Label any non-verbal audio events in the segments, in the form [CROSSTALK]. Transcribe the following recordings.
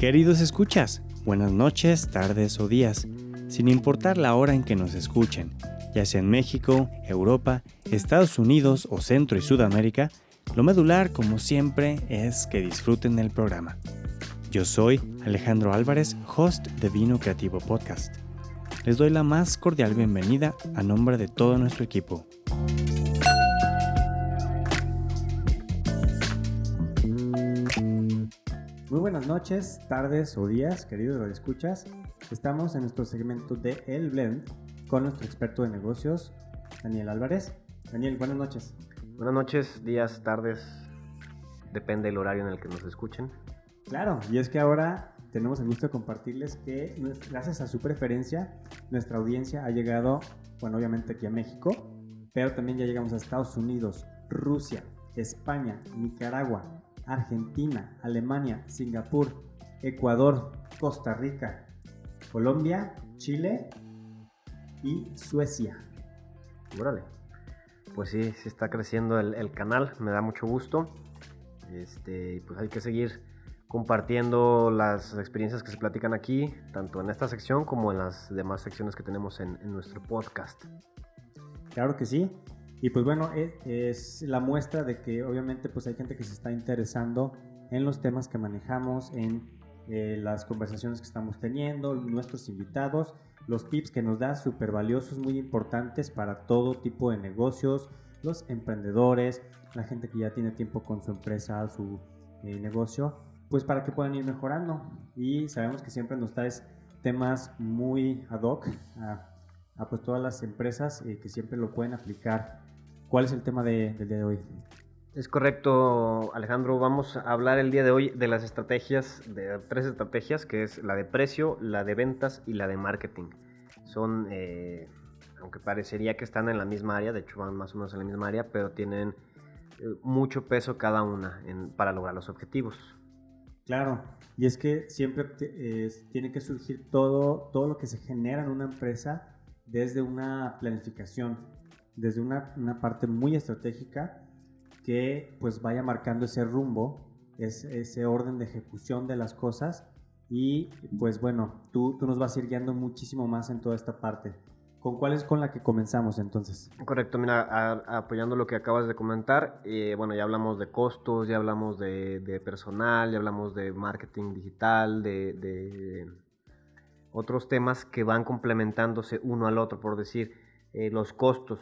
Queridos escuchas, buenas noches, tardes o días, sin importar la hora en que nos escuchen, ya sea en México, Europa, Estados Unidos o Centro y Sudamérica, lo medular, como siempre, es que disfruten el programa. Yo soy Alejandro Álvarez, host de Vino Creativo Podcast. Les doy la más cordial bienvenida a nombre de todo nuestro equipo. Buenas noches, tardes o días, queridos escuchas. Estamos en nuestro segmento de El Blend con nuestro experto de negocios, Daniel Álvarez. Daniel, buenas noches. Buenas noches, días, tardes, depende del horario en el que nos escuchen. Claro, y es que ahora tenemos el gusto de compartirles que gracias a su preferencia, nuestra audiencia ha llegado, bueno, obviamente aquí a México, pero también ya llegamos a Estados Unidos, Rusia, España, Nicaragua, Argentina, Alemania, Singapur, Ecuador, Costa Rica, Colombia, Chile y Suecia. Órale. Pues sí, se está creciendo el, canal, me da mucho gusto. Este, pues hay que seguir compartiendo las experiencias que se platican aquí, tanto en esta sección como en las demás secciones que tenemos en, en nuestro podcast. Claro que sí. Y pues bueno, es, es, la muestra de que obviamente pues hay gente que se está interesando en los temas que manejamos, en eh, las conversaciones que estamos teniendo, nuestros invitados, los tips que nos da súper valiosos, muy importantes para todo tipo de negocios, los emprendedores, la gente que ya tiene tiempo con su empresa, su eh, negocio, pues para que puedan ir mejorando. Y sabemos que siempre nos traes temas muy ad hoc a, a pues todas las empresas eh, que siempre lo pueden aplicar ¿Cuál es el tema de, del día de hoy? Es correcto, Alejandro. Vamos a hablar el día de hoy de las estrategias, de tres estrategias, que es la de precio, la de ventas y la de marketing. Son, eh, aunque parecería que están en la misma área, de hecho van más o menos en la misma área, pero tienen eh, mucho peso cada una para lograr los objetivos. Claro, y es que siempre tiene que surgir todo, todo lo que se genera en una empresa desde una planificación desde una, una parte muy estratégica que pues vaya marcando ese rumbo, ese orden de ejecución de las cosas y pues bueno, tú, tú nos vas a ir guiando muchísimo más en toda esta parte. ¿Con cuál es con la que comenzamos entonces? Correcto, mira, apoyando lo que acabas de comentar, eh, bueno, ya hablamos de costos, ya hablamos de, de personal, ya hablamos de marketing digital, de, de, otros temas que van complementándose uno al otro, por decir, eh, los costos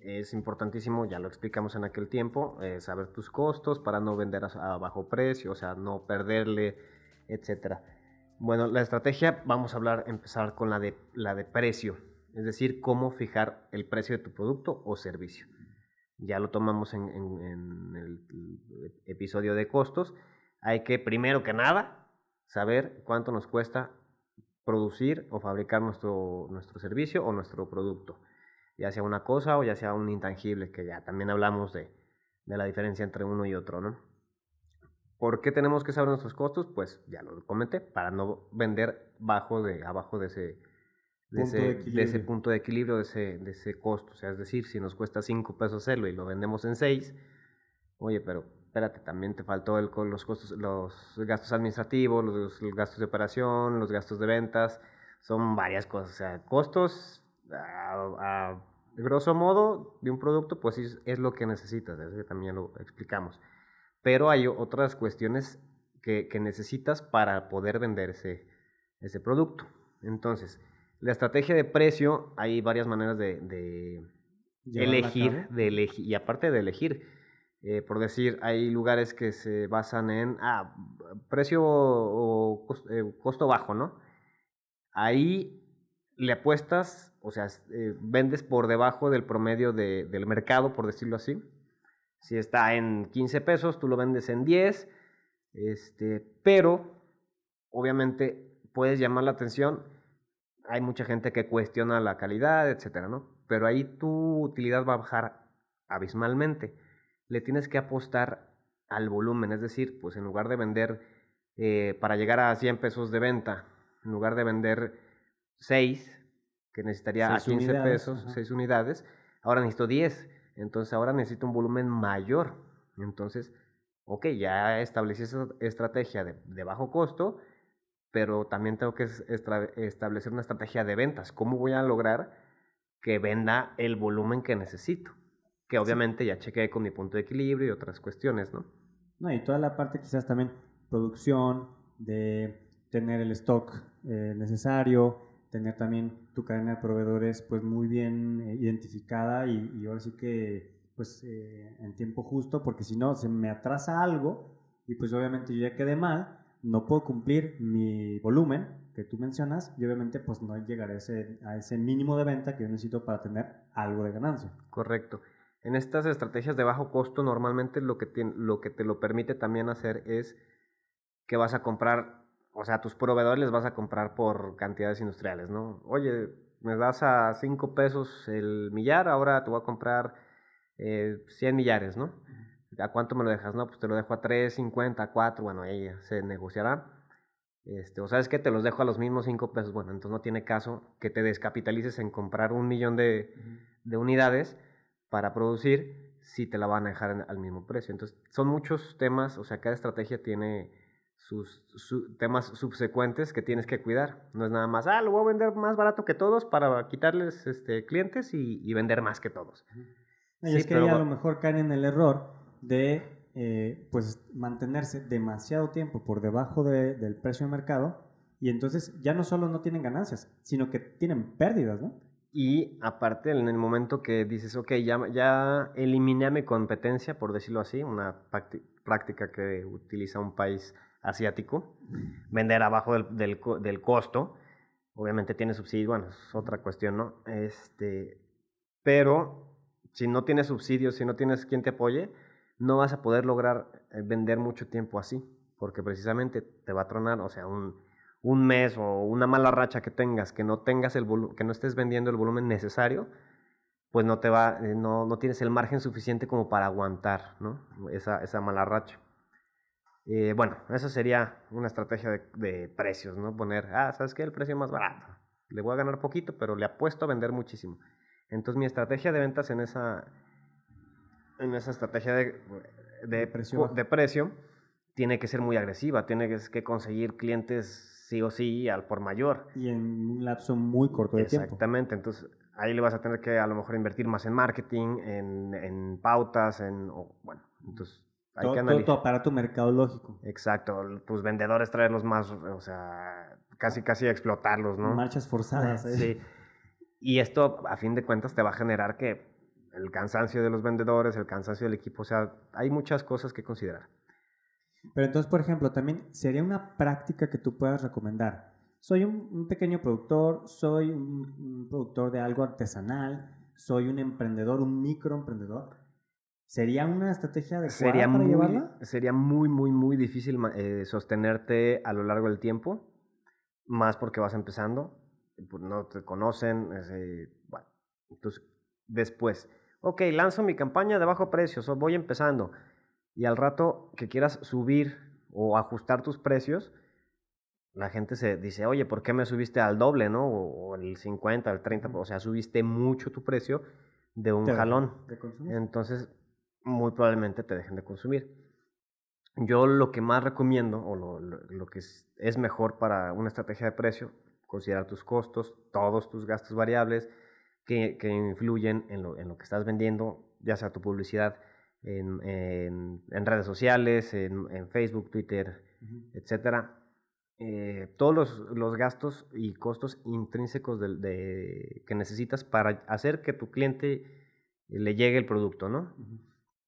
es importantísimo, ya lo explicamos en aquel tiempo, eh, saber tus costos para no vender a, bajo precio, o sea, no perderle, etcétera. Bueno, la estrategia, vamos a hablar, empezar con la de, la de precio, es decir, cómo fijar el precio de tu producto o servicio. Ya lo tomamos en, en el episodio de costos. Hay que, primero que nada, saber cuánto nos cuesta producir o fabricar nuestro, nuestro servicio o nuestro producto ya sea una cosa o ya sea un intangible, que ya también hablamos de, de la diferencia entre uno y otro, ¿no? ¿Por qué tenemos que saber nuestros costos? Pues ya lo comenté, para no vender bajo de, abajo de ese, de ese, de, ese, punto de equilibrio, de ese, de ese costo. O sea, es decir, si nos cuesta 5 pesos hacerlo y lo vendemos en 6, oye, pero espérate, también te faltó el, los costos, los gastos administrativos, los, los gastos de operación, los gastos de ventas, son varias cosas. O sea, costos a, grosso modo de un producto, pues es, lo que necesitas, también lo explicamos. Pero hay otras cuestiones que, necesitas para poder vender ese, ese, producto. Entonces, la estrategia de precio, hay varias maneras de, elegir, de elegir, y aparte de elegir, eh, por decir, hay lugares que se basan en, ah, precio o costo, eh, costo bajo, ¿no? Ahí le apuestas, o sea, eh, vendes por debajo del promedio de, del mercado, por decirlo así, Si está en 15 pesos, tú lo vendes en 10, este, pero obviamente puedes llamar la atención. Hay mucha gente que cuestiona la calidad, etcétera, ¿no? Pero ahí tu utilidad va a bajar abismalmente. Le tienes que apostar al volumen, es decir, pues en lugar de vender eh, para llegar a 100 pesos de venta, en lugar de vender 6, que necesitaría a 15 pesos, 6 unidades, ahora necesito 10. Entonces ahora necesito un volumen mayor. Entonces, ok, ya establecí esa estrategia de, bajo costo, pero también tengo que establecer una estrategia de ventas. ¿Cómo voy a lograr que venda el volumen que necesito? Que obviamente ya chequeé con mi punto de equilibrio y otras cuestiones, ¿no? No, y toda la parte quizás también producción, de tener el stock eh, necesario, tener también tu cadena de proveedores pues muy bien eh, identificada y, ahora sí que pues eh, en tiempo justo, porque si no se me atrasa algo y pues obviamente yo ya quedé mal, no puedo cumplir mi volumen que tú mencionas y obviamente pues no llegaré a ese, a ese mínimo de venta que yo necesito para tener algo de ganancia. Correcto. En estas estrategias de bajo costo normalmente lo que, lo que te lo permite también hacer es que vas a comprar, o sea, a tus proveedores les vas a comprar por cantidades industriales, ¿no? Oye, me das a 5 pesos el millar, ahora te voy a comprar eh, 100 millares, ¿no? ¿A cuánto me lo dejas? No, pues te lo dejo a 3, 50, 4, bueno, ahí se negociará. Este, o sabes que te los dejo a los mismos 5 pesos, bueno, entonces no tiene caso que te descapitalices en comprar un millón de, de unidades para producir si te la van a dejar al mismo precio. Entonces, son muchos temas, o sea, cada estrategia tiene sus, temas subsecuentes que tienes que cuidar. No es nada más, ah, lo voy a vender más barato que todos para quitarles este, clientes y, vender más que todos. Y es que a lo mejor caen en el error de eh, pues mantenerse demasiado tiempo por debajo del precio de mercado y entonces ya no solo no tienen ganancias, sino que tienen pérdidas, ¿no? Y aparte, en el momento que dices, ok, ya, ya eliminé a mi competencia, por decirlo así, una práctica que utiliza un país asiático, vender abajo del, del, costo. Obviamente tiene subsidio, bueno, es otra cuestión, ¿no? Este, pero si no tienes subsidios, si no tienes quien te apoye, no vas a poder lograr eh, vender mucho tiempo así, porque precisamente te va a tronar, o sea, un, un mes o una mala racha que tengas, que no tengas el que no estés vendiendo el volumen necesario, pues no te va, eh, no, no tienes el margen suficiente como para aguantar, ¿no? Esa, esa mala racha. Eh, bueno, esa sería una estrategia de, precios, ¿no? Poner, ah, ¿sabes qué? El precio más barato. Le voy a ganar poquito, pero le apuesto a vender muchísimo. Entonces mi estrategia de ventas en esa, en esa estrategia de, de, precio. de precio tiene que ser muy agresiva, tiene que conseguir clientes sí o sí al por mayor. Y en un lapso muy corto de tiempo. Exactamente, entonces ahí le vas a tener que a lo mejor invertir más en marketing, en, en pautas, en, bueno, entonces hay todo, que tu aparato mercadológico. Exacto, tus vendedores traerlos más, o sea, casi casi explotarlos, ¿no? Marchas forzadas. ¿eh? Sí. Y esto, a fin de cuentas, te va a generar que el cansancio de los vendedores, el cansancio del equipo, o sea, hay muchas cosas que considerar. Pero entonces, por ejemplo, también sería una práctica que tú puedas recomendar. Soy un, pequeño productor, soy un, un, productor de algo artesanal, soy un emprendedor, un microemprendedor. ¿Sería una estrategia adecuada sería para muy, llevarla? Sería muy, muy, muy difícil eh, sostenerte a lo largo del tiempo, más porque vas empezando, pues, no te conocen, bueno, entonces después, ok, lanzo mi campaña de bajo precio, voy empezando, y al rato que quieras subir o ajustar tus precios, la gente se dice, oye, ¿por qué me subiste al doble, no? O, el 50, el 30, o sea, subiste mucho tu precio de un jalón. Entonces, muy probablemente te dejen de consumir. Yo lo que más recomiendo, o lo, lo, que es, es, mejor para una estrategia de precio, considerar tus costos, todos tus gastos variables que, que influyen en lo, en lo, que estás vendiendo, ya sea tu publicidad en, en, en redes sociales, en, Facebook, Twitter, etcétera. Eh, todos los, los, gastos y costos intrínsecos de, de, que necesitas para hacer que tu cliente le llegue el producto, ¿no?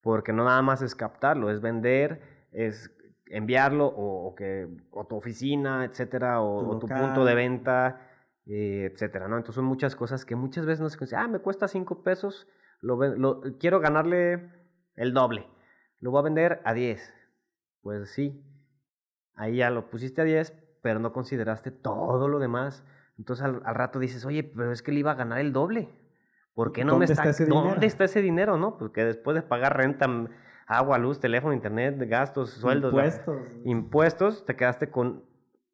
Porque no nada más es captarlo, es vender, es enviarlo o, que, o tu oficina, etcétera, o tu, punto de venta, eh, etcétera, ¿no? Entonces son muchas cosas que muchas veces no se consideran, ah, me cuesta cinco pesos, lo, lo, quiero ganarle el doble. Lo voy a vender a 10. Pues sí, ahí ya lo pusiste a 10, pero no consideraste todo lo demás. Entonces al, rato dices, oye, pero es que le iba a ganar el doble. ¿Por qué no me está, ese ¿Dónde dinero? está ese dinero, no? Porque después de pagar renta, agua, luz, teléfono, internet, gastos, sueldos, impuestos, impuestos te quedaste con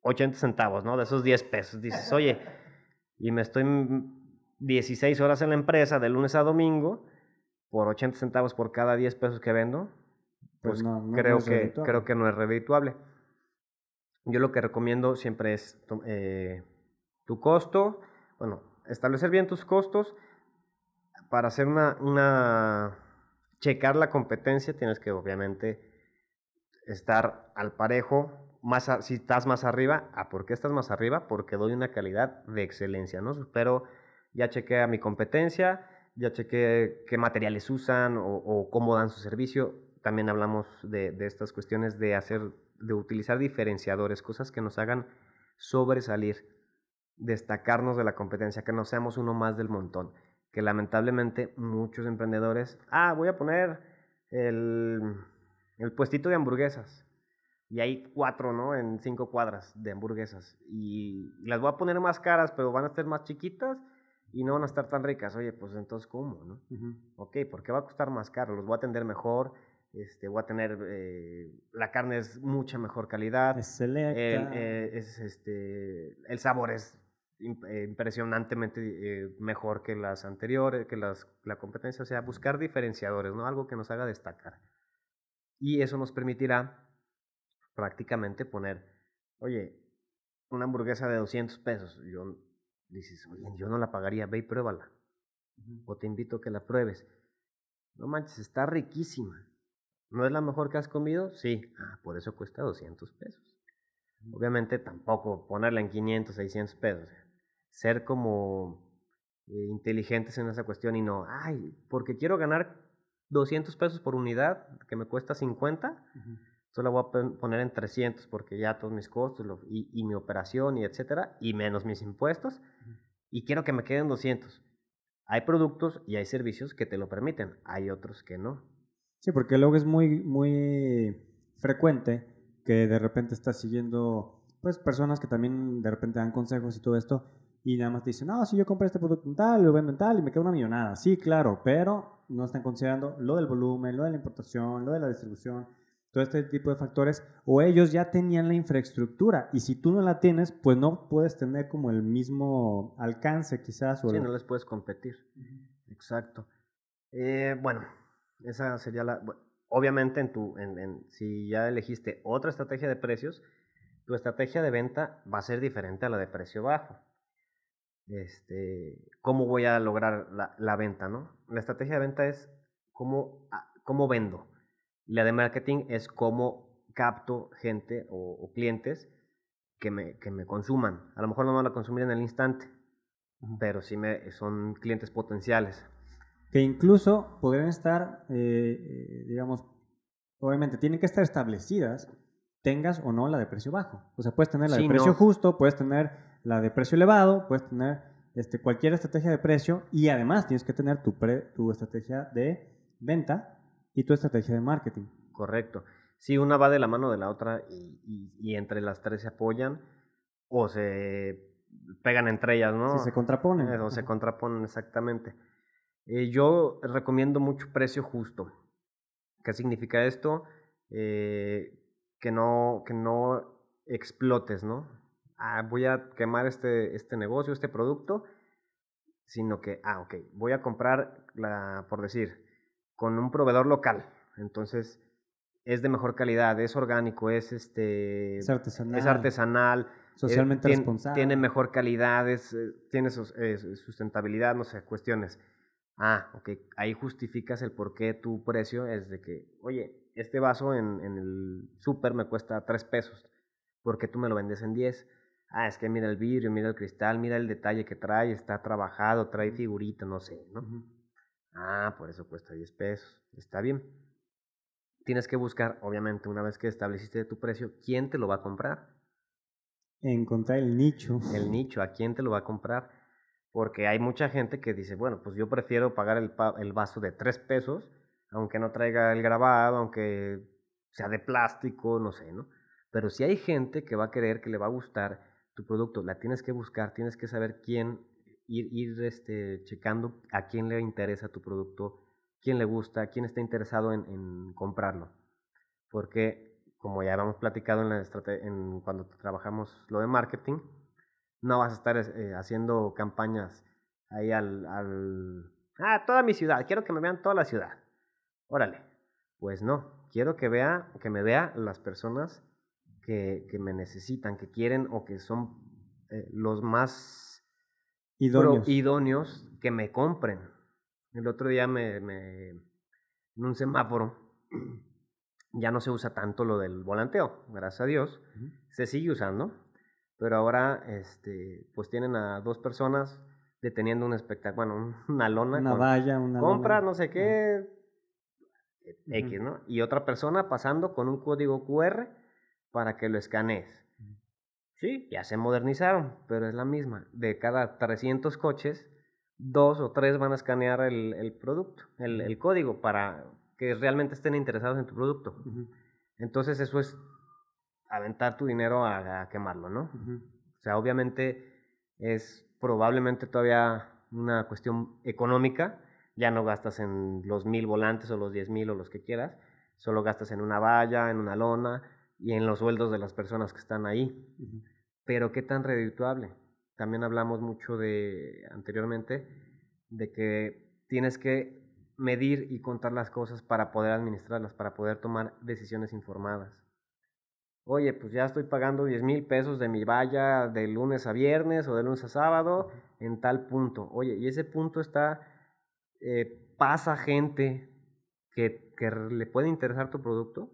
80 centavos, ¿no? De esos 10 pesos. Dices, oye, y me estoy 16 horas en la empresa de lunes a domingo por 80 centavos por cada 10 pesos que vendo, pues, pues no, creo, que, creo que no es redituable. Yo lo que recomiendo siempre es eh, tu costo, bueno, establecer bien tus costos. Para hacer una, una, checar la competencia tienes que obviamente estar al parejo, más si estás más arriba, ¿a por qué estás más arriba? Porque doy una calidad de excelencia, ¿no? Pero ya chequé a mi competencia, ya chequé qué materiales usan o, cómo dan su servicio. También hablamos de, de, estas cuestiones de hacer, de utilizar diferenciadores, cosas que nos hagan sobresalir, destacarnos de la competencia, que no seamos uno más del montón. Que lamentablemente muchos emprendedores, ah, voy a poner el, el puestito de hamburguesas. Y hay cuatro, ¿no? En cinco cuadras de hamburguesas. Y las voy a poner más caras, pero van a ser más chiquitas y no van a estar tan ricas. Oye, pues entonces, ¿cómo? ¿no? Ok, ¿por qué va a costar más caro? Los voy a atender mejor, este, voy a tener, eh, la carne es mucha mejor calidad. Es selecta. El, eh, es, este, el sabor es eh, impresionantemente mejor que las anteriores, que las, la competencia. O sea, buscar diferenciadores, ¿no? Algo que nos haga destacar. Y eso nos permitirá prácticamente poner, oye, una hamburguesa de 200 pesos. Yo dices, oye, yo no la pagaría, ve y pruébala. O te invito a que la pruebes. No manches, está riquísima. ¿No es la mejor que has comido? Sí. Ah, por eso cuesta 200 pesos. Obviamente tampoco ponerla en 500, 600 pesos. Ser como eh, inteligentes en esa cuestión y no, ay, porque quiero ganar 200 pesos por unidad que me cuesta 50, Solo la voy a poner en 300 porque ya todos mis costos y, y, mi operación y etcétera, y menos mis impuestos, y quiero que me queden 200. Hay productos y hay servicios que te lo permiten, hay otros que no. Sí, porque luego es muy, muy frecuente que de repente estás siguiendo pues personas que también de repente dan consejos y todo esto y nada más te dicen, no, si yo compré este producto en tal, lo vendo en tal y me queda una millonada. Sí, claro, pero no están considerando lo del volumen, lo de la importación, lo de la distribución, todo este tipo de factores, o ellos ya tenían la infraestructura y si tú no la tienes, pues no puedes tener como el mismo alcance quizás. O sí, no les puedes competir. Exacto. Eh, bueno, esa sería la... obviamente, en tu, en, en, si ya elegiste otra estrategia de precios, tu estrategia de venta va a ser diferente a la de precio bajo. Este, ¿Cómo voy a lograr la, la venta? ¿no? La estrategia de venta es cómo, ah, cómo vendo y la de marketing es cómo capto gente o, clientes que me, que me consuman. A lo mejor no van a consumir en el instante, pero sí me, son clientes potenciales. Que incluso podrían estar, eh, digamos, obviamente tienen que estar establecidas, tengas o no la de precio bajo. O sea, puedes tener la de precio justo, puedes tener la de precio elevado, puedes tener este, cualquier estrategia de precio y además tienes que tener tu, tu estrategia de venta y tu estrategia de marketing. Correcto. Sí, una va de la mano de la otra y, y, entre las tres se apoyan o se pegan entre ellas, ¿no? Sí, se contraponen. o se contraponen, exactamente. Eh, yo recomiendo mucho precio justo. ¿Qué significa esto? Eh, que, no, que no explotes, ¿no? Ah, voy a quemar este, este negocio, este producto, sino que, ah, ok, voy a comprar, la, por decir, con un proveedor local. Entonces, es de mejor calidad, es orgánico, es este es artesanal, es artesanal socialmente responsable. Tiene mejor calidad, es, eh, tiene sustentabilidad, no sé, cuestiones. Ah, ok, ahí justificas el por qué tu precio es de que, oye, este vaso en, en el súper me cuesta tres pesos, ¿por qué tú me lo vendes en 10? Ah, es que mira el vidrio, mira el cristal, mira el detalle que trae, está trabajado, trae figurita, no sé, ¿no? Ah, por eso cuesta 10 pesos. Está bien. Tienes que buscar, obviamente, una vez que estableciste tu precio, ¿quién te lo va a comprar? Encontrar el nicho. El nicho, ¿a quién te lo va a comprar? Porque hay mucha gente que dice, bueno, pues yo prefiero pagar el, el vaso de 3 pesos aunque no traiga el grabado, aunque sea de plástico, no sé, ¿no? Pero si hay gente que va a querer, que le va a gustar tu producto, la tienes que buscar, tienes que saber quién, ir, ir este, checando a quién le interesa tu producto, quién le gusta, quién está interesado en, comprarlo. Porque, como ya habíamos platicado en la en, cuando trabajamos lo de marketing, no vas a estar eh, haciendo campañas ahí al, al... Ah, toda mi ciudad, quiero que me vean toda la ciudad. Órale, pues no, quiero que vea, que me vea las personas que, que me necesitan, que quieren o que son eh, los más idóneos. idóneos que me compren. El otro día me, me, en un semáforo [CLEARS THROAT] ya no se usa tanto lo del volanteo, gracias a Dios. Se sigue usando, pero ahora este, pues tienen a dos personas deteniendo un espectáculo, bueno, [LAUGHS] una lona. Una valla, una Compra, no sé qué, X, ¿no? Y otra persona pasando con un código QR para que lo escanees. Sí, ya se modernizaron, pero es la misma. De cada 300 coches, dos o tres van a escanear el, el producto, el, el, código, para que realmente estén interesados en tu producto. Entonces eso es aventar tu dinero a, a quemarlo, ¿no? O sea, obviamente es probablemente todavía una cuestión económica, ya no gastas en los mil volantes o los diez mil o los que quieras, solo gastas en una valla, en una lona y en los sueldos de las personas que están ahí. Pero qué tan redituable. También hablamos mucho de anteriormente de que tienes que medir y contar las cosas para poder administrarlas, para poder tomar decisiones informadas. Oye, pues ya estoy pagando 10 mil pesos de mi valla de lunes a viernes o de lunes a sábado en tal punto. Oye, y ese punto está, eh, pasa gente que, que le puede interesar tu producto.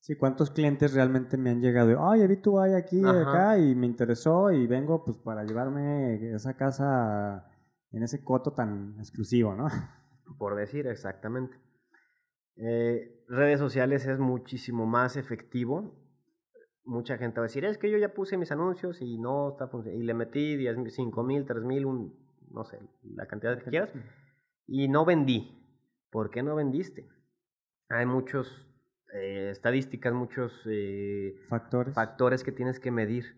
Sí, ¿cuántos clientes realmente me han llegado? Ay, vi tu valla aquí y acá y me interesó y vengo pues para llevarme esa casa en ese coto tan exclusivo, ¿no? [LAUGHS] Por decir, exactamente. Eh, redes sociales es muchísimo más efectivo. Mucha gente va a decir, es que yo ya puse mis anuncios y no está funcionando. Y le metí 10, 5 mil, 3 mil, no sé, la cantidad que quieras. Y no vendí. ¿Por qué no vendiste? Hay muchos eh, estadísticas, muchos eh, factores. factores que tienes que medir.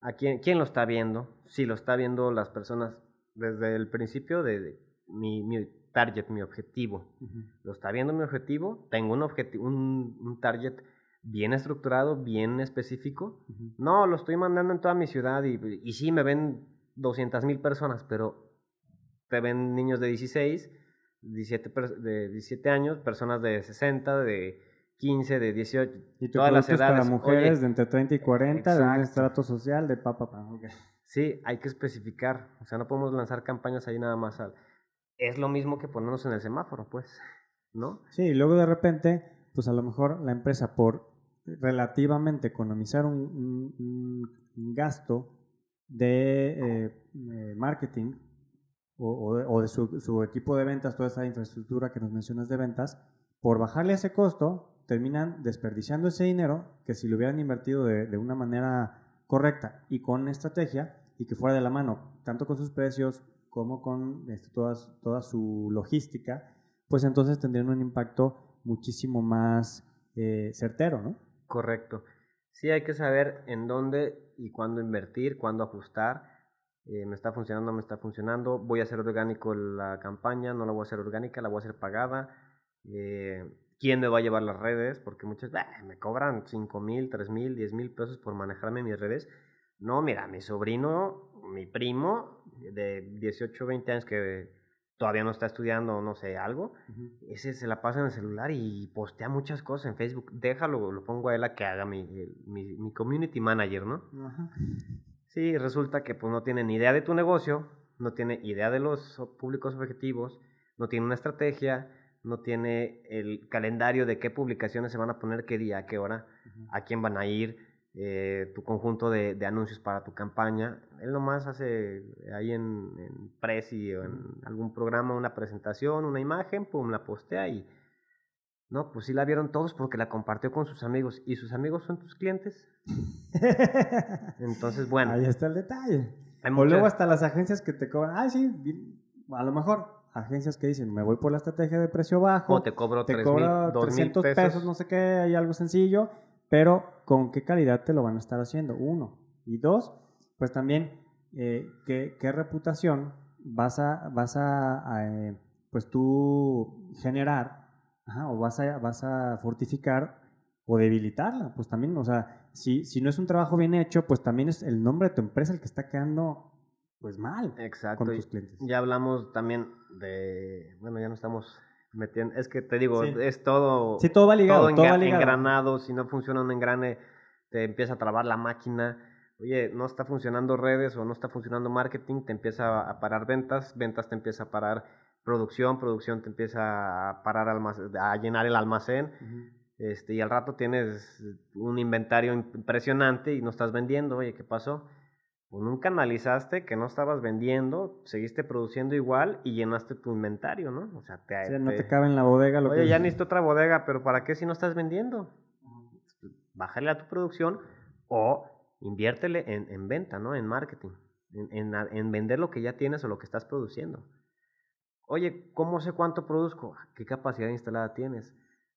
¿A quién, quién lo está viendo? Si lo está viendo las personas desde el principio de, mi, mi, target, mi objetivo. Lo está viendo mi objetivo, tengo un, objetivo, un, un target bien estructurado, bien específico. No, lo estoy mandando en toda mi ciudad y, y sí me ven 200 mil personas, pero te ven niños de 16, 17, de 17 años, personas de 60, de 15, de 18, y todas las edades. para mujeres de entre 30 y 40, de un estrato social, de papá, pa, okay. Sí, hay que especificar, o sea, no podemos lanzar campañas ahí nada más al es lo mismo que ponernos en el semáforo, pues, ¿no? Sí, y luego de repente, pues a lo mejor la empresa por relativamente economizar un, un, gasto de eh, eh, marketing o, o, de, su, su, equipo de ventas, toda esa infraestructura que nos mencionas de ventas, por bajarle ese costo, terminan desperdiciando ese dinero que si lo hubieran invertido de, una manera correcta y con estrategia y que fuera de la mano, tanto con sus precios como con este, toda, toda su logística, pues entonces tendrían un impacto muchísimo más eh, certero, ¿no? Correcto. Sí, hay que saber en dónde y cuándo invertir, cuándo ajustar. Eh, me está funcionando, me está funcionando. Voy a hacer orgánico la campaña, no la voy a hacer orgánica, la voy a hacer pagada. Eh, ¿Quién me va a llevar las redes? Porque muchas me cobran 5 mil, 3 mil, 10 mil pesos por manejarme mis redes. No, mira, mi sobrino, mi primo, de 18, 20 años que todavía no está estudiando, no sé, algo, ese se la pasa en el celular y postea muchas cosas en Facebook. Déjalo, lo pongo a él a que haga mi, mi, mi community manager, ¿no? Sí, resulta que pues no tiene ni idea de tu negocio, no tiene idea de los públicos objetivos, no tiene una estrategia, no tiene el calendario de qué publicaciones se van a poner, qué día, qué hora, a quién van a ir, eh, tu conjunto de, de, anuncios para tu campaña. Él nomás hace ahí en, en Prezi o en algún programa una presentación, una imagen, pum, la postea y... No, pues sí la vieron todos porque la compartió con sus amigos. ¿Y sus amigos son tus clientes? [LAUGHS] Entonces, bueno. Ahí está el detalle. o luego hasta las agencias que te cobran. Ah, sí, a lo mejor agencias que dicen, me voy por la estrategia de precio bajo. O te cobro te 3 cobra mil, 2 mil 300 pesos. pesos, no sé qué, hay algo sencillo, pero ¿con qué calidad te lo van a estar haciendo? Uno. Y dos, pues también, eh, ¿qué, qué reputación vas a, vas a, a, eh, pues tú generar ajá, o vas a, vas a fortificar o debilitarla? Pues también, o sea, si, si no es un trabajo bien hecho, pues también es el nombre de tu empresa el que está quedando pues mal Exacto. con tus clientes. Ya hablamos también de, bueno, ya no estamos metiendo, es que te digo, Sí. es todo, Sí, todo va ligado, todo todo va ligado. engranado, si no funciona un engrane, te empieza a trabar la máquina, oye, no está funcionando redes o no está funcionando marketing, te empieza a parar ventas, ventas te empieza a parar producción, producción te empieza a parar almac- a llenar el almacén, este, y al rato tienes un inventario impresionante y no estás vendiendo, oye, ¿qué pasó? Pues nunca analizaste que no estabas vendiendo, seguiste produciendo igual y llenaste tu inventario, ¿no? O sea, te, O sea, no te- te cabe en la bodega lo Oye, que ya necesito otra bodega, pero ¿para qué si no estás vendiendo? Bájale a tu producción o inviértele en, en venta, ¿no? En marketing, en, en, en vender lo que ya tienes o lo que estás produciendo. Oye, ¿cómo sé cuánto produzco? Ah, ¿Qué capacidad instalada tienes?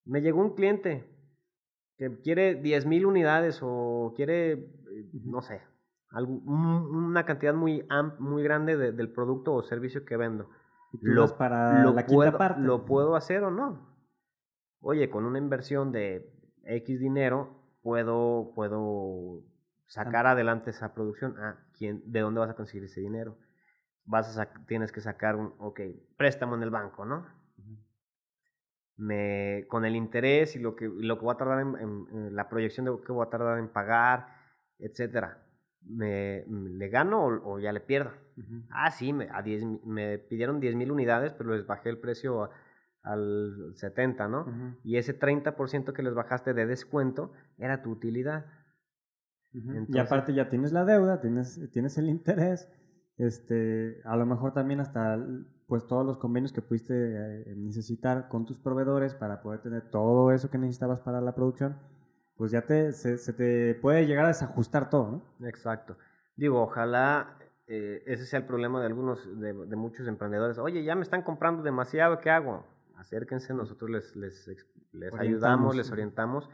Me llegó un cliente que quiere 10 mil unidades o quiere, eh, no sé, algo- una cantidad muy, am- muy grande de- del producto o servicio que vendo Y tú vas para la quinta puedo, parte. ¿Lo puedo hacer o no? Oye, con una inversión de X dinero, puedo, puedo sacar adelante esa producción. Ah, ¿quién, ¿de dónde vas a conseguir ese dinero? Vas a tienes que sacar un, ok, préstamo en el banco, ¿no? Me, con el interés y lo que, lo que voy a tardar en, en- en la proyección de que voy a tardar en pagar, etcétera. ¿Me, ¿Le gano o, o ya le pierdo? Ujú. Ah, sí, me, a 10 mi- me pidieron 10 mil unidades, pero les bajé el precio a- al 70, ¿no? Y ese 30% que les bajaste de descuento era tu utilidad. Y Entonces- aparte ya tienes la deuda, tienes, tienes el interés, este, a lo mejor también hasta pues todos los convenios que pudiste eh, necesitar con tus proveedores para poder tener todo eso que necesitabas para la producción, pues ya te, se, se te puede llegar a desajustar todo, ¿no? Exacto. Digo, ojalá eh, ese sea el problema de algunos, de, de muchos emprendedores. Oye, ya me están comprando demasiado, ¿qué hago? Acérquense, nosotros les, les, les ayudamos, les orientamos,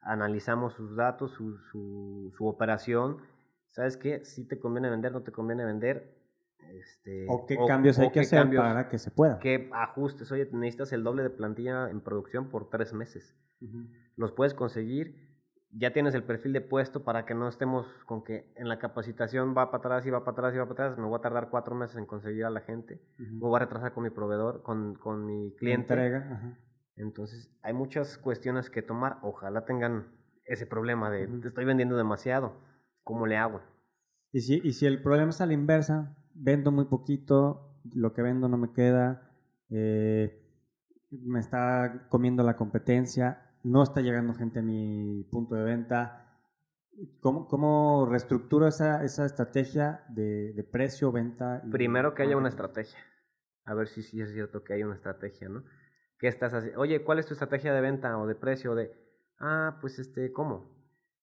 analizamos sus datos, su, su, su operación. ¿Sabes qué? Si te conviene vender, no te conviene vender. Este, O qué cambios hay o que qué hacer cambios- para que se pueda. qué ajustes. Oye, necesitas el doble de plantilla en producción por tres meses. Ujú. los puedes conseguir. Ya tienes el perfil de puesto para que no estemos con que en la capacitación va para atrás y va para atrás y va para atrás. Me voy a tardar cuatro meses en conseguir a la gente. Ujú. Me voy a retrasar con mi proveedor, con, con mi cliente. Entrega, ajá. Entonces, hay muchas cuestiones que tomar. Ojalá tengan ese problema de te estoy vendiendo demasiado. ¿Cómo le hago? Y si, y si el problema es a la inversa, vendo muy poquito, lo que vendo no me queda, eh, me está comiendo la competencia, no está llegando gente a mi punto de venta. ¿Cómo, cómo reestructuro esa, esa estrategia de, de precio, venta? y Primero que haya una estrategia. A ver si sí es cierto que hay una estrategia, ¿no? ¿Qué estás haciendo? Oye, ¿cuál es tu estrategia de venta o de precio? De, ah, pues este, ¿cómo?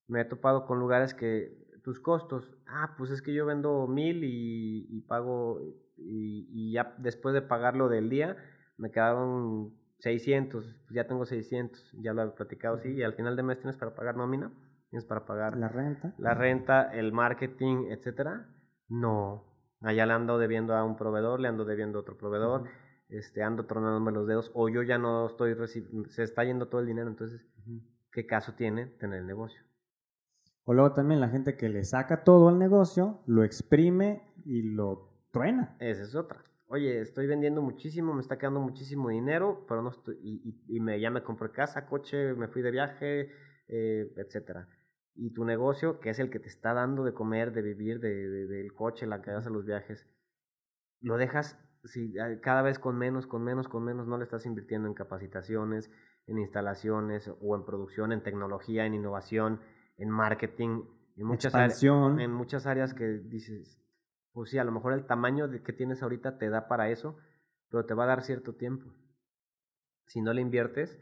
Me he topado con lugares que tus costos, ah, pues es que yo vendo mil y, y pago, y, y ya después de pagarlo del día, me quedaron 600, pues ya tengo 600, ya lo he platicado, sí, y al final de mes tienes para pagar nómina, tienes para pagar La renta. la renta, el marketing, etcétera, no. Allá le ando debiendo a un proveedor, le ando debiendo a otro proveedor, este, ando tronándome los dedos, o yo ya no estoy recibiendo, se está yendo todo el dinero, entonces. ¿qué caso tiene tener el negocio? O luego también la gente que le saca todo al negocio, lo exprime y lo truena. Esa es otra. Oye, estoy vendiendo muchísimo, me está quedando muchísimo dinero, pero no estoy, y, y, y me, ya me compré casa, coche, me fui de viaje, eh, etcétera. Y tu negocio, que es el que te está dando de comer, de vivir, de, de- del coche, la que hace los viajes, lo dejas si, a- cada vez con menos, con menos, con menos, no le estás invirtiendo en capacitaciones, en instalaciones o en producción, en tecnología, en innovación, en marketing, en muchas, áreas, en muchas áreas que dices, pues sí, a lo mejor el tamaño de que tienes ahorita te da para eso, pero te va a dar cierto tiempo. Si no le inviertes,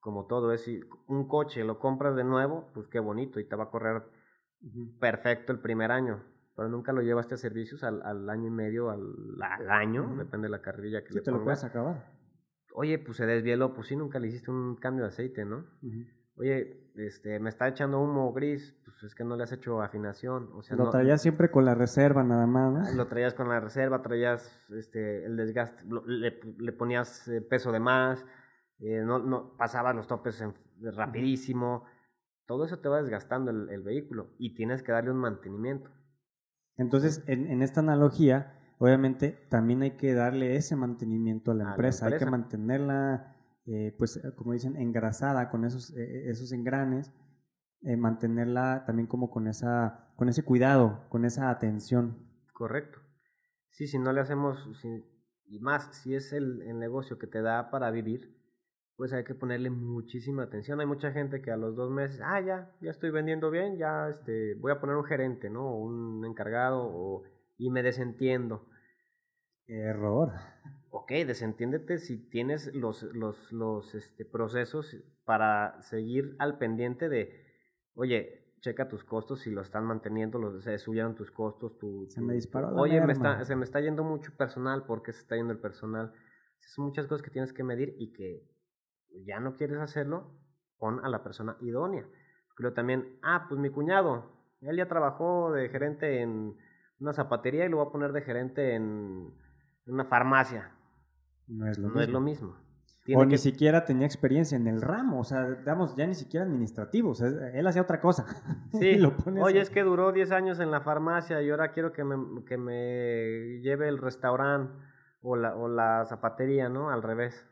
como todo es, si un coche lo compras de nuevo, pues qué bonito y te va a correr perfecto el primer año. pero nunca lo llevaste a servicios al, al año y medio, al, al año, depende de la carrilla que Sí, le te lo pongas. puedes acabar. Oye, pues se desvieló, pues sí, nunca le hiciste un cambio de aceite, ¿no? Oye, este, me está echando humo gris, pues es que no le has hecho afinación, o sea, lo no, traías siempre con la reserva nada más, ¿no? lo traías con la reserva, traías este, el desgaste, le, le ponías eh, peso de más, eh, no, no, pasabas los topes en- rapidísimo, todo eso te va desgastando el, el vehículo y tienes que darle un mantenimiento. Entonces, en, en esta analogía, obviamente también hay que darle ese mantenimiento a la A la empresa, hay que mantenerla, eh, pues, eh, como dicen, engrasada con esos, eh, esos engranes, eh, mantenerla también como con, esa, con ese cuidado, con esa atención. Correcto. Sí, si no le hacemos, si- y más, si es el, el negocio que te da para vivir, pues hay que ponerle muchísima atención. Hay mucha gente que a los dos meses, ah, ya, ya estoy vendiendo bien, ya este, voy a poner un gerente, ¿no? O un encargado, o, y me desentiendo. Error. Ok, desentiéndete si tienes los, los, los este, procesos para seguir al pendiente de, oye, checa tus costos, si lo están manteniendo, los, se subieron tus costos, tu, Se me disparó la Oye, me está, se me está yendo mucho personal, ¿por qué se está yendo el personal? Son muchas cosas que tienes que medir y que ya no quieres hacerlo, pon a la persona idónea. Pero también, ah, pues mi cuñado, él ya trabajó de gerente en una zapatería y lo va a poner de gerente en una farmacia. No es lo no mismo. es lo mismo. O Tiene ni siquiera tenía experiencia en el ramo, o sea, digamos, ya ni siquiera administrativo, o sea, él hacía otra cosa. [LAUGHS] Sí, lo pones oye, es que duró 10 años en la farmacia y ahora quiero que me, que me lleve el restaurante o la, o la zapatería, ¿no? Al revés.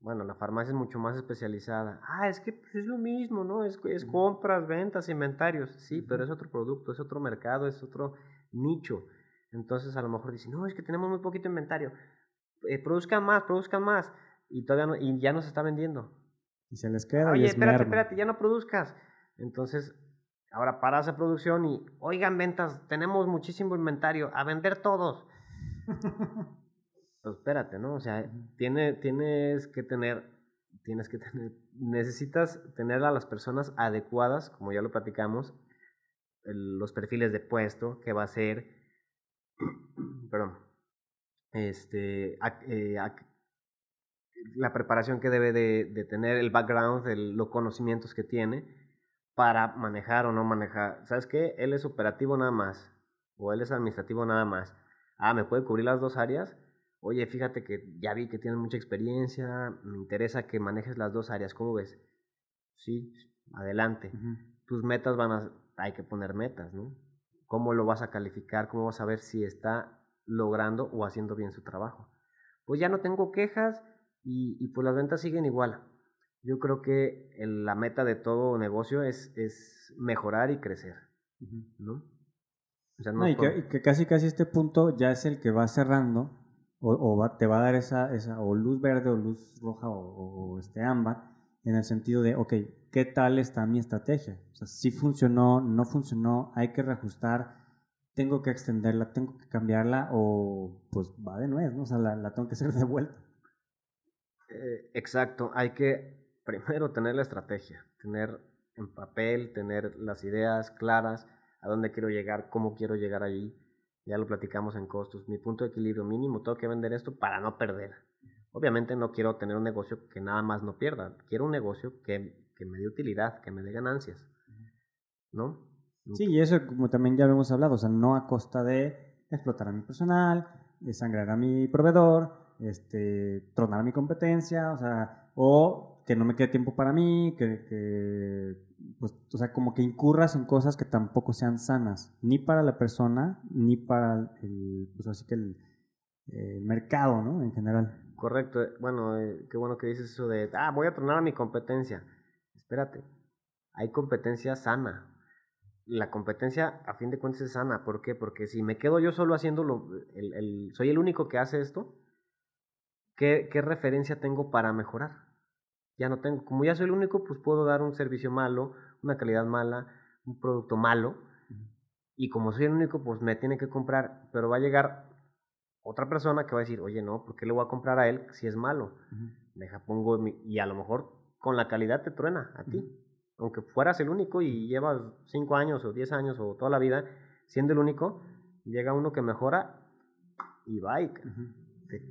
Bueno, la farmacia es mucho más especializada. Ah, es que pues, es lo mismo, ¿no? Es, es compras, ventas, inventarios. Sí, pero es otro producto, es otro mercado, es otro nicho. Entonces a lo mejor dicen, no, es que tenemos muy poquito inventario. Eh, produzcan más, produzcan más. Y todavía no, y ya no se está vendiendo. Y se les queda y Oye, es espérate, merma. espérate, ya no produzcas. Entonces, ahora paras esa producción y, oigan, ventas, tenemos muchísimo inventario, a vender todos. [LAUGHS] Pues espérate, ¿no? O sea, tiene, tienes que tener, tienes que tener, necesitas tener a las personas adecuadas, como ya lo platicamos, el- los perfiles de puesto, que va a ser, [CLEARS THROAT] perdón, este, eh, la preparación que debe de, de tener, el background, el- los conocimientos que tiene para manejar o no manejar. ¿Sabes qué? Él es operativo nada más, o él es administrativo nada más. Ah, ¿me puede cubrir las dos áreas? Oye, fíjate que ya vi que tienes mucha experiencia, me interesa que manejes las dos áreas, ¿cómo ves? Sí, adelante. Tus metas van a, hay que poner metas, ¿no? ¿Cómo lo vas a calificar? ¿Cómo vas a ver si está logrando o haciendo bien su trabajo? Pues ya no tengo quejas y, y pues las ventas siguen igual. Yo creo que el- la meta de todo negocio es, es mejorar y crecer. ¿no? O sea, no No, es y, que, por- y que casi casi este punto ya es el que va cerrando o, o va- te va a dar esa, esa o luz verde o luz roja o, o, este ámbar en el sentido de, ok, ¿qué tal está mi estrategia? O sea, si funcionó, no funcionó, hay que reajustar, tengo que extenderla, tengo que cambiarla o pues va de nuez, ¿no? O sea, la, tengo que hacer de vuelta. Eh, exacto, hay que primero tener la estrategia, tener en papel, tener las ideas claras, a dónde quiero llegar, cómo quiero llegar allí. Ya lo platicamos en costos. Mi punto de equilibrio mínimo, tengo que vender esto para no perder. Obviamente no quiero tener un negocio que nada más no pierda. Quiero un negocio que, que me dé utilidad, que me dé ganancias. ¿No? Sí, y eso como también ya habíamos hablado, o sea, no a costa de explotar a mi personal, de sangrar a mi proveedor, este, tronar a mi competencia, o sea, o que no me quede tiempo para mí, que, que, pues, o sea, como que incurras en cosas que tampoco sean sanas, ni para la persona, ni para el, pues así que el, el mercado, ¿no? En general. Correcto. eh, Bueno, eh, qué bueno que dices eso de, ah, voy a tronar a mi competencia. Espérate, hay competencia sana. La competencia, a fin de cuentas, es sana. ¿Por qué? Porque si me quedo yo solo haciéndolo, el, el, soy el único que hace esto, ¿qué, ¿qué referencia tengo para mejorar? Ya no tengo. Como ya soy el único, pues puedo dar un servicio malo, una calidad mala, un producto malo. Y como soy el único, pues me tiene que comprar. Pero va a llegar otra persona que va a decir, oye, no, ¿por qué le voy a comprar a él si es malo? Deja, pongo mi- y a lo mejor con la calidad te truena a ti. Aunque fueras el único y llevas 5 años o 10 años o toda la vida, siendo el único, llega uno que mejora y va y,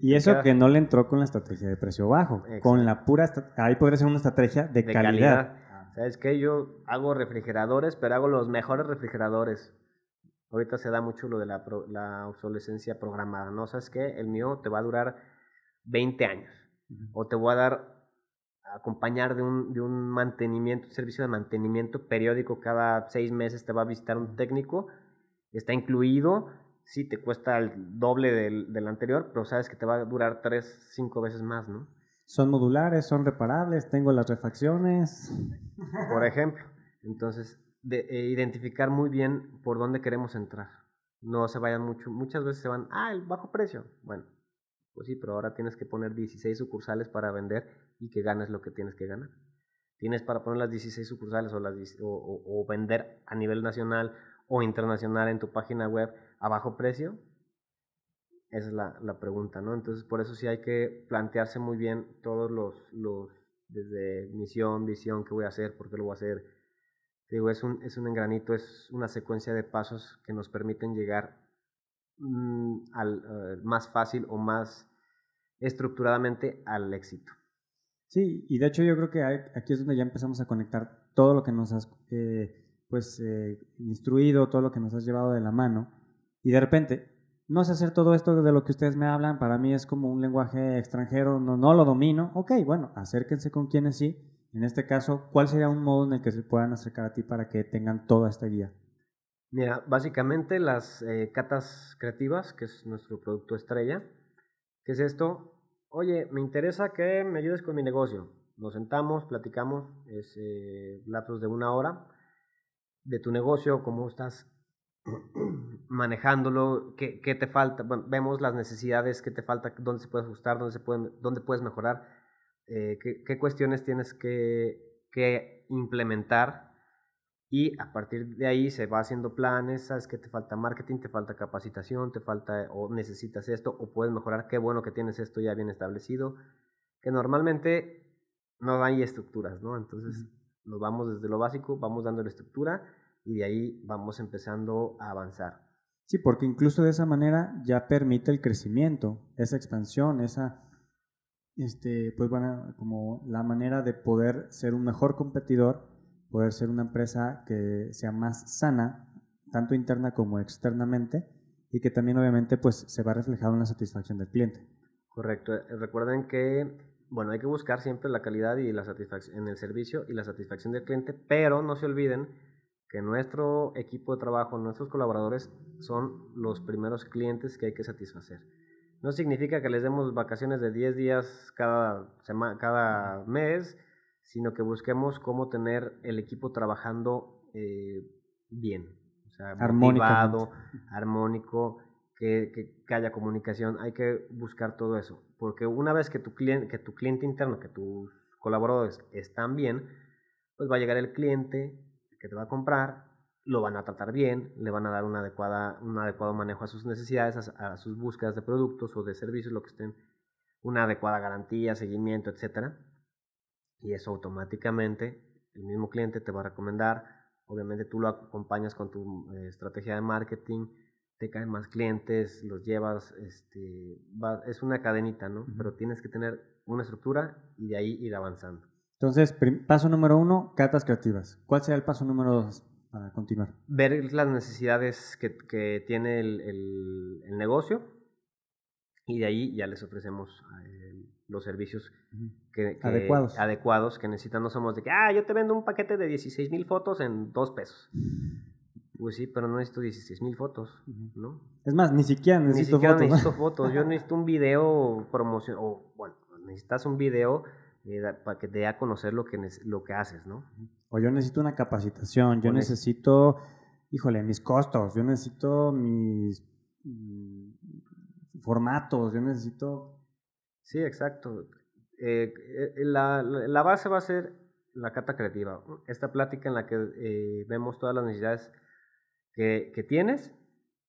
y eso que no le entró con la estrategia de precio bajo, con la pura, ahí podría ser una estrategia de, calidad. Ah. ¿Sabes qué? Yo hago refrigeradores, pero hago los mejores refrigeradores. Ahorita se da mucho lo de la, la obsolescencia programada, ¿no? ¿Sabes qué? El mío te va a durar 20 años. O te voy a dar, acompañar de un, de un mantenimiento, un servicio de mantenimiento periódico cada seis meses te va a visitar un técnico. Está incluido sí te cuesta el doble del, del, anterior, pero sabes que te va a durar tres, cinco veces más, ¿no? Son modulares, son reparables, tengo las refacciones. Por ejemplo, entonces, de, eh, identificar muy bien por dónde queremos entrar. No se vayan mucho, muchas veces se van, ah, el bajo precio. Bueno, pues sí, pero ahora tienes que poner 16 sucursales para vender y que ganes lo que tienes que ganar. Tienes para poner las 16 sucursales o, las, o, vender a nivel nacional o internacional en tu página web a bajo precio? Esa es la, la, pregunta, ¿no? Entonces, por eso sí hay que plantearse muy bien todos los, los desde misión, visión, qué voy a hacer, por qué lo voy a hacer. Digo, es un, es un engranito, es una secuencia de pasos que nos permiten llegar mm, al, más fácil o más estructuradamente al éxito. Sí, y de hecho yo creo que aquí es donde ya empezamos a conectar todo lo que nos has eh, pues, eh, instruido, todo lo que nos has llevado de la mano y de repente, no sé hacer todo esto de lo que ustedes me hablan, para mí es como un lenguaje extranjero, no, no lo domino. Ok, bueno, acérquense con quienes sí. En este caso, ¿cuál sería un modo en el que se puedan acercar a ti para que tengan toda esta guía? Mira, básicamente las eh, catas creativas, que es nuestro producto estrella, ¿qué es esto? Oye, me interesa que me ayudes con mi negocio. Nos sentamos, platicamos, es eh, lapsos de una hora, de tu negocio, cómo estás [CLEARS THROAT] manejándolo, qué, qué te falta, vemos las necesidades, qué te falta, dónde se puede ajustar, dónde, se puede, dónde puedes mejorar, eh, qué, qué, cuestiones tienes que, que, implementar y a partir de ahí se va haciendo planes, sabes que te falta marketing, te falta capacitación, te falta o necesitas esto o puedes mejorar, qué bueno que tienes esto ya bien establecido, que normalmente no hay estructuras, ¿no? Entonces nos vamos desde lo básico, vamos dando la estructura y de ahí vamos empezando a avanzar. Sí, porque incluso de esa manera ya permite el crecimiento, esa expansión, esa, este, pues bueno, como la manera de poder ser un mejor competidor, poder ser una empresa que sea más sana, tanto interna como externamente, y que también obviamente pues se va reflejado en la satisfacción del cliente. Correcto. Eh, recuerden que, bueno, hay que buscar siempre la calidad y la satisfacción en el servicio y la satisfacción del cliente, pero no se olviden que nuestro equipo de trabajo, nuestros colaboradores son los primeros clientes que hay que satisfacer. No significa que les demos vacaciones de 10 días cada, semana, cada mes, sino que busquemos cómo tener el equipo trabajando eh, bien, o sea, motivado, armónico, que, que, haya comunicación. Hay que buscar todo eso, porque una vez que tu cliente, que tu cliente interno, que tus colaboradores están bien, pues va a llegar el cliente, que te va a comprar, lo van a tratar bien, le van a dar una adecuada, un adecuado manejo a sus necesidades, a, sus búsquedas de productos o de servicios, lo que estén, una adecuada garantía, seguimiento, etc. Y eso automáticamente el mismo cliente te va a recomendar, obviamente tú lo acompañas con tu eh, estrategia de marketing, te caen más clientes, los llevas, este, es una cadenita, ¿no? Pero tienes que tener una estructura y de ahí ir avanzando. Entonces, paso número uno, catas creativas. ¿Cuál será el paso número dos para continuar? Ver las necesidades que, que tiene el, el, negocio y de ahí ya les ofrecemos eh, los servicios que, adecuados. adecuados que necesitan. No somos de que, ah, yo te vendo un paquete de 16 mil fotos en dos pesos. Pues sí, pero no necesito 16 mil fotos, ¿no? Es más, ni siquiera necesito ni siquiera necesito fotos. Yo [LAUGHS] necesito un video promoción, o bueno, necesitas un video eh, para que te dé a conocer lo que, lo que haces, ¿no? O yo necesito una capacitación, yo necesito, híjole, mis costos, yo necesito mis mm, formatos, yo necesito... Sí, exacto. Eh, eh, la, la, base va a ser la cata creativa, esta plática en la que vemos todas las necesidades que, que tienes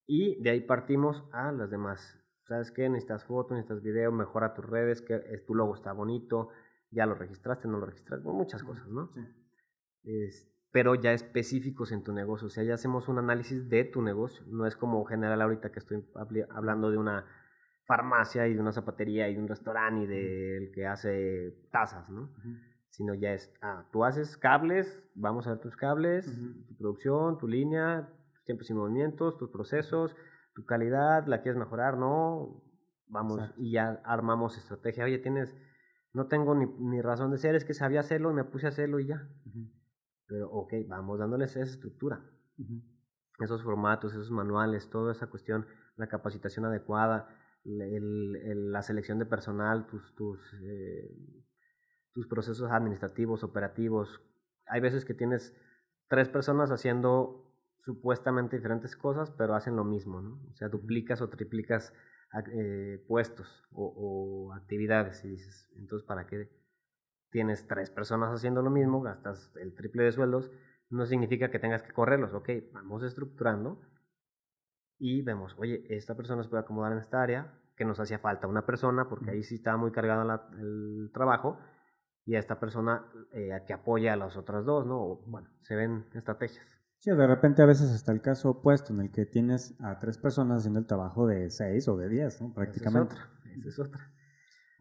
y de ahí partimos a las demás. ¿Sabes qué? Necesitas fotos, necesitas video, mejora tus redes, que tu logo está bonito, ya lo registraste, no lo registraste, muchas cosas, ¿no? Sí. pero ya específicos en tu negocio. O sea, ya hacemos un análisis de tu negocio. No es como general ahorita que estoy hablando de una farmacia y de una zapatería y de un restaurante y del que hace tazas, ¿no? Sino ya es, ah, tú haces cables, vamos a ver tus cables, tu producción, tu línea, tus tiempos y movimientos, tus procesos, tu calidad, la quieres mejorar, ¿no? Vamos y ya armamos estrategia. Oye, tienes, no tengo ni, ni, razón de ser, es que sabía hacerlo y me puse a hacerlo y ya. Pero, ok, vamos dándoles esa estructura. Esos formatos, esos manuales, toda esa cuestión, la capacitación adecuada, el, la selección de personal, tus, tus, eh, tus procesos administrativos, operativos. Hay veces que tienes tres personas haciendo supuestamente diferentes cosas, pero hacen lo mismo, ¿no? O sea, duplicas o triplicas eh, puestos o, o, actividades y dices, entonces, ¿para qué tienes tres personas haciendo lo mismo, gastas el triple de sueldos, no significa que tengas que correrlos, ok, vamos estructurando y vemos, oye, esta persona se puede acomodar en esta área, que nos hacía falta una persona, porque ahí sí estaba muy cargado el trabajo, y a esta persona eh, que apoya a las otras dos, ¿no? bueno, se ven estrategias. Sí, de repente a veces está el caso opuesto, en el que tienes a tres personas haciendo el trabajo de seis o de diez, ¿no? Prácticamente. Esa es otra. Esa es otra.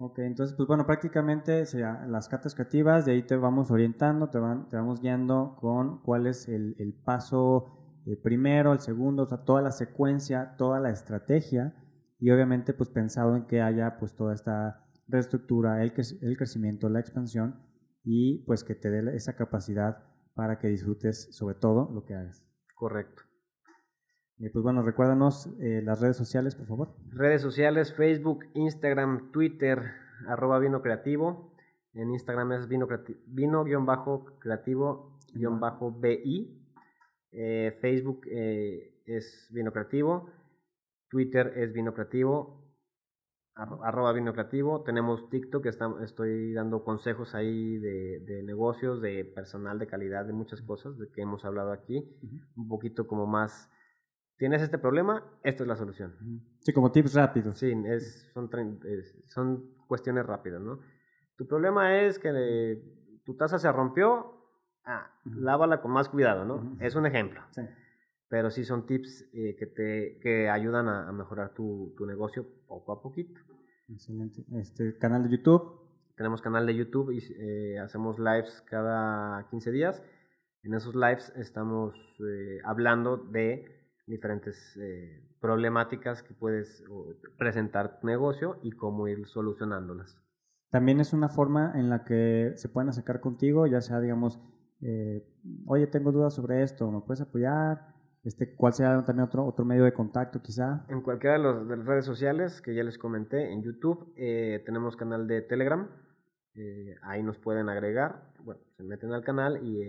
Ok, entonces, pues bueno, prácticamente las cartas creativas, de ahí te vamos orientando, te, van, te vamos guiando con cuál es el, el paso eh, primero, el segundo, o sea, toda la secuencia, toda la estrategia, y obviamente pues pensado en que haya pues toda esta reestructura, el, el crecimiento, la expansión, y pues que te dé esa capacidad para que disfrutes sobre todo lo que hagas. Correcto. Y pues bueno, recuérdanos eh, las redes sociales, por favor. Redes sociales, Facebook, Instagram, Twitter, arroba vino creativo. En Instagram es vino, vino-creativo-bi. Eh, Facebook eh, es vino creativo. Twitter es vino creativo. Arroba vino creativo. Tenemos TikTok, que estoy dando consejos ahí de, de, negocios, de personal, de calidad, de muchas cosas de que hemos hablado aquí. Un poquito como más tienes este problema, esta es la solución. Sí, como tips rápidos. Sí, es, son, son cuestiones rápidas, ¿no? Tu problema es que tu taza se rompió, ah, lávala con más cuidado, ¿no? Es un ejemplo. Sí. Pero sí son tips eh, que te que ayudan a, mejorar tu, tu, negocio poco a poquito. Excelente. Este canal de YouTube. Tenemos canal de YouTube y eh, hacemos lives cada 15 días. En esos lives estamos eh, hablando de diferentes eh, problemáticas que puedes presentar tu negocio y cómo ir solucionándolas. También es una forma en la que se pueden acercar contigo, ya sea, digamos, eh, oye, tengo dudas sobre esto, ¿me puedes apoyar? Este, ¿Cuál sea también otro, otro medio de contacto quizá? En cualquiera de, los, de las redes sociales que ya les comenté, en YouTube eh, tenemos canal de Telegram, ahí nos pueden agregar, bueno, se meten al canal y,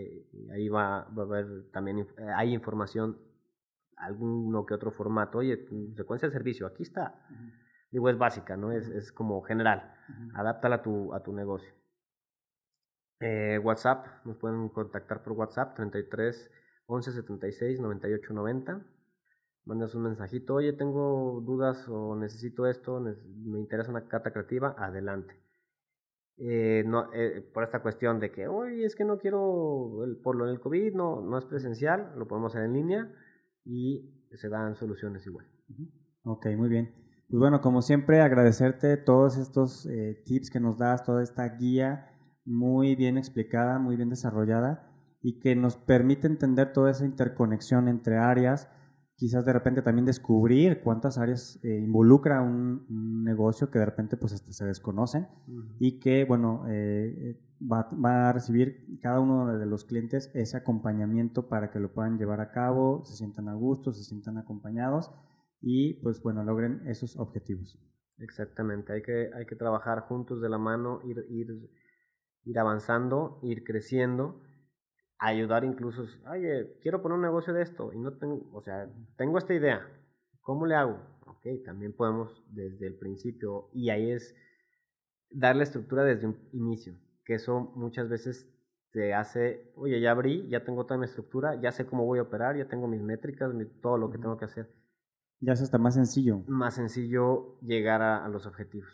ahí va, va, a haber también, hay información alguno que otro formato. Oye, secuencia de servicio, aquí está. Digo, es básica, ¿no? Es, es como general. Adáptala a tu, a tu negocio. Eh, WhatsApp, nos pueden contactar por WhatsApp 33 11 76 98 90. Mandas un mensajito, oye, tengo dudas o necesito esto, me interesa una carta creativa, adelante. Eh, no, eh, por esta cuestión de que, oye, es que no quiero, el, por lo del COVID, no, no es presencial, lo podemos hacer en línea y se dan soluciones igual. Ok, muy bien. Pues bueno, como siempre, agradecerte todos estos eh, tips que nos das, toda esta guía muy bien explicada, muy bien desarrollada y que nos permite entender toda esa interconexión entre áreas, quizás de repente también descubrir cuántas áreas eh, involucra un, negocio que de repente pues hasta se desconocen y que bueno, eh, va, a recibir cada uno de los clientes ese acompañamiento para que lo puedan llevar a cabo, se sientan a gusto, se sientan acompañados y pues bueno, logren esos objetivos. Exactamente, hay que, hay que trabajar juntos de la mano, ir, ir, ir avanzando, ir creciendo, ayudar incluso, oye, quiero poner un negocio de esto y no tengo, o sea, tengo esta idea, ¿cómo le hago? Ok, también podemos desde el principio y ahí es darle estructura desde un inicio que eso muchas veces te hace, oye, ya abrí, ya tengo toda mi estructura, ya sé cómo voy a operar, ya tengo mis métricas, todo lo que tengo que hacer. Ya es hasta más sencillo. Más sencillo llegar a, los objetivos.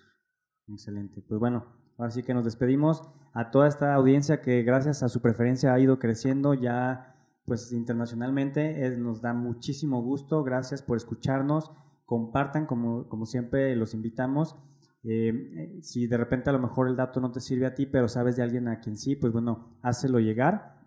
Excelente. Pues bueno, Así que nos despedimos a toda esta audiencia que gracias a su preferencia ha ido creciendo ya pues internacionalmente. nos da muchísimo gusto. Gracias por escucharnos. Compartan como, como siempre los invitamos. Eh, si de repente a lo mejor el dato no te sirve a ti, pero sabes de alguien a quien sí, pues bueno, hácelo llegar.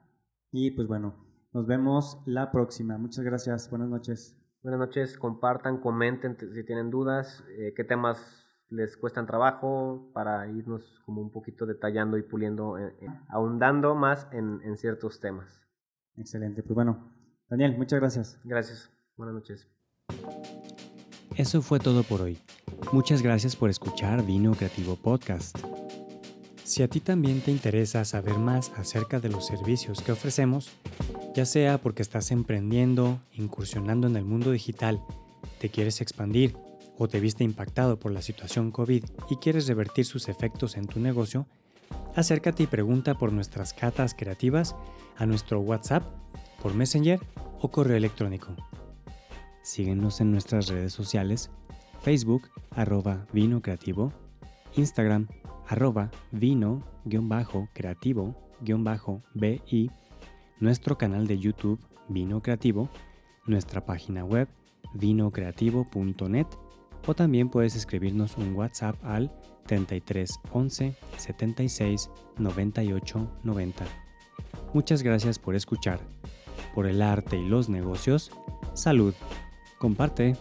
Y pues bueno, nos vemos la próxima. Muchas gracias. Buenas noches. Buenas noches. Compartan, comenten si tienen dudas, eh, qué temas les cuestan trabajo para irnos como un poquito detallando y puliendo, eh, ahondando más en, en ciertos temas. Excelente. Pues bueno, Daniel, muchas gracias. Gracias. Buenas noches. Eso fue todo por hoy. Muchas gracias por escuchar Vino Creativo Podcast. Si a ti también te interesa saber más acerca de los servicios que ofrecemos, ya sea porque estás emprendiendo, incursionando en el mundo digital, te quieres expandir o te viste impactado por la situación COVID y quieres revertir sus efectos en tu negocio, acércate y pregunta por nuestras catas creativas a nuestro WhatsApp, por Messenger o correo electrónico. Síguenos en nuestras redes sociales, Facebook, arroba vino creativo, Instagram, arroba vino-creativo-bi, nuestro canal de YouTube, Vino Creativo, nuestra página web, vinocreativo.net, o también puedes escribirnos un WhatsApp al 33 11 76 98 90. Muchas gracias por escuchar. Por el arte y los negocios, salud. Comparte.